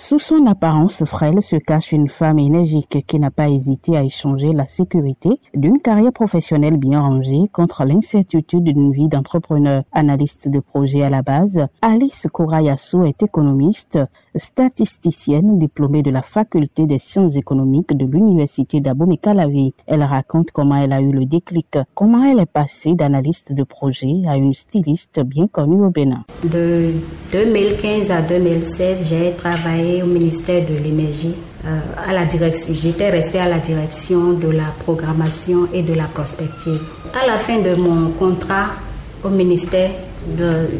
Sous son apparence frêle se cache une femme énergique qui n'a pas hésité à échanger la sécurité d'une carrière professionnelle bien rangée contre l'incertitude d'une vie d'entrepreneur. Analyste de projet à la base, Alice Kourayasu est économiste, statisticienne diplômée de la faculté des sciences économiques de l'université d'Abomey-Calavi. Elle raconte comment elle a eu le déclic, comment elle est passée d'analyste de projet à une styliste bien connue au Bénin. 2015 à 2016, j'ai travaillé au ministère de l'énergie. Euh, à la j'étais restée à la direction de la programmation et de la prospective. À la fin de mon contrat au ministère,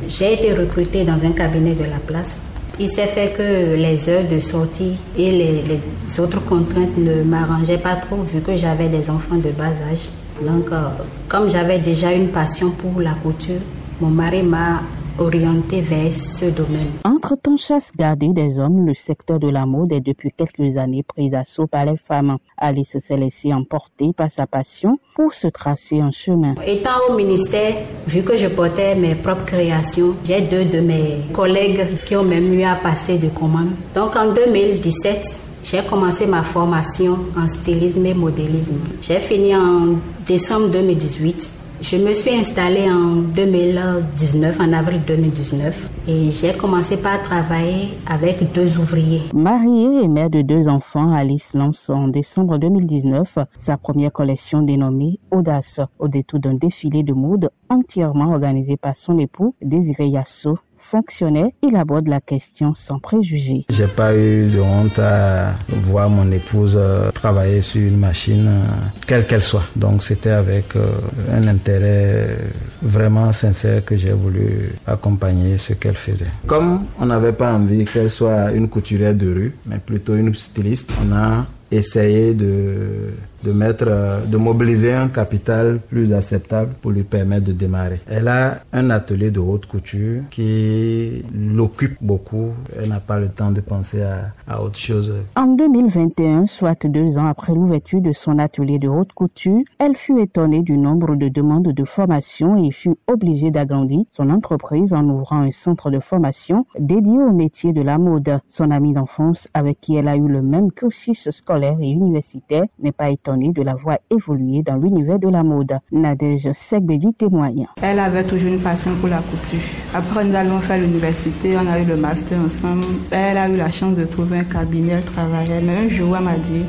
j'ai été recrutée dans un cabinet de la place. Il s'est fait que les heures de sortie et les, autres contraintes ne m'arrangeaient pas trop vu que j'avais des enfants de bas âge. Donc, euh, comme j'avais déjà une passion pour la couture, mon mari m'a orienté vers ce domaine. Entre-temps, chasse gardée des hommes, le secteur de la mode est depuis quelques années pris d'assaut par les femmes. Alice s'est laissée emporter par sa passion pour se tracer un chemin. Étant au ministère, vu que je portais mes propres créations, j'ai deux de mes collègues qui ont même eu à passer de commandes. Donc en 2017, j'ai commencé ma formation en stylisme et modélisme. J'ai fini en décembre 2018 je me suis installée en 2019, en avril 2019, et j'ai commencé par travailler avec deux ouvriers. Mariée et mère de deux enfants, Alice lance en décembre 2019 sa première collection dénommée Audace, au détour d'un défilé de mode entièrement organisé par son époux Désiré Yasso fonctionnait, il aborde la question sans préjugés. J'ai pas eu de honte à voir mon épouse euh, travailler sur une machine, euh, quelle qu'elle soit. Donc c'était avec euh, un intérêt vraiment sincère que j'ai voulu accompagner ce qu'elle faisait. Comme on n'avait pas envie qu'elle soit une couturière de rue, mais plutôt une styliste, on a essayé de de mettre, euh, de mobiliser un capital plus acceptable pour lui permettre de démarrer. Elle a un atelier de haute couture qui l'occupe beaucoup. Elle n'a pas le temps de penser à, à, autre chose. En 2021, soit deux ans après l'ouverture de son atelier de haute couture, elle fut étonnée du nombre de demandes de formation et fut obligée d'agrandir son entreprise en ouvrant un centre de formation dédié au métier de la mode. Son amie d'enfance, avec qui elle a eu le même cursus scolaire et universitaire, n'est pas étonnée de la voir évoluer dans l'univers de la mode. Nadège Segbedi témoigne. Elle avait toujours une passion pour la couture. Après, nous allons faire l'université, on a eu le master ensemble. Elle a eu la chance de trouver un cabinet, elle travaillait. Mais un jour, elle m'a dit,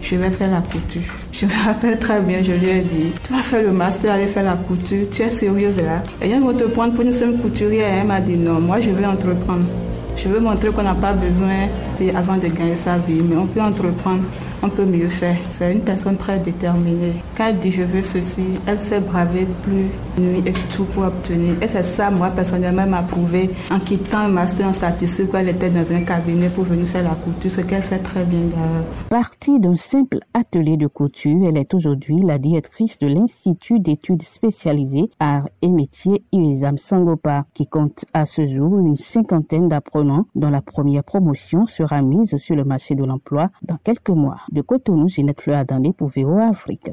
je vais faire la couture. Je me rappelle très bien, je lui ai dit, tu vas faire le master, aller faire la couture, tu es sérieuse là. Et elle va te prendre pour une seule couturière. Elle m'a dit non, moi je vais entreprendre. Je veux montrer qu'on n'a pas besoin avant de gagner sa vie, mais on peut entreprendre on peut mieux faire. C'est une personne très déterminée. Quand elle dit je veux ceci, elle sait braver plus nuit et tout pour obtenir. Et c'est ça, moi, personnellement, m'a prouvé en quittant un master en statistique où elle était dans un cabinet pour venir faire la couture, ce qu'elle fait très bien d'ailleurs. Partie d'un simple atelier de couture, elle est aujourd'hui la directrice de l'Institut d'études spécialisées arts et métiers IESAM Sangopa, qui compte à ce jour une cinquantaine d'apprenants dont la première promotion sera mise sur le marché de l'emploi dans quelques mois. De Cotonou, Ginette Fleur Adandé pour VOA Afrique.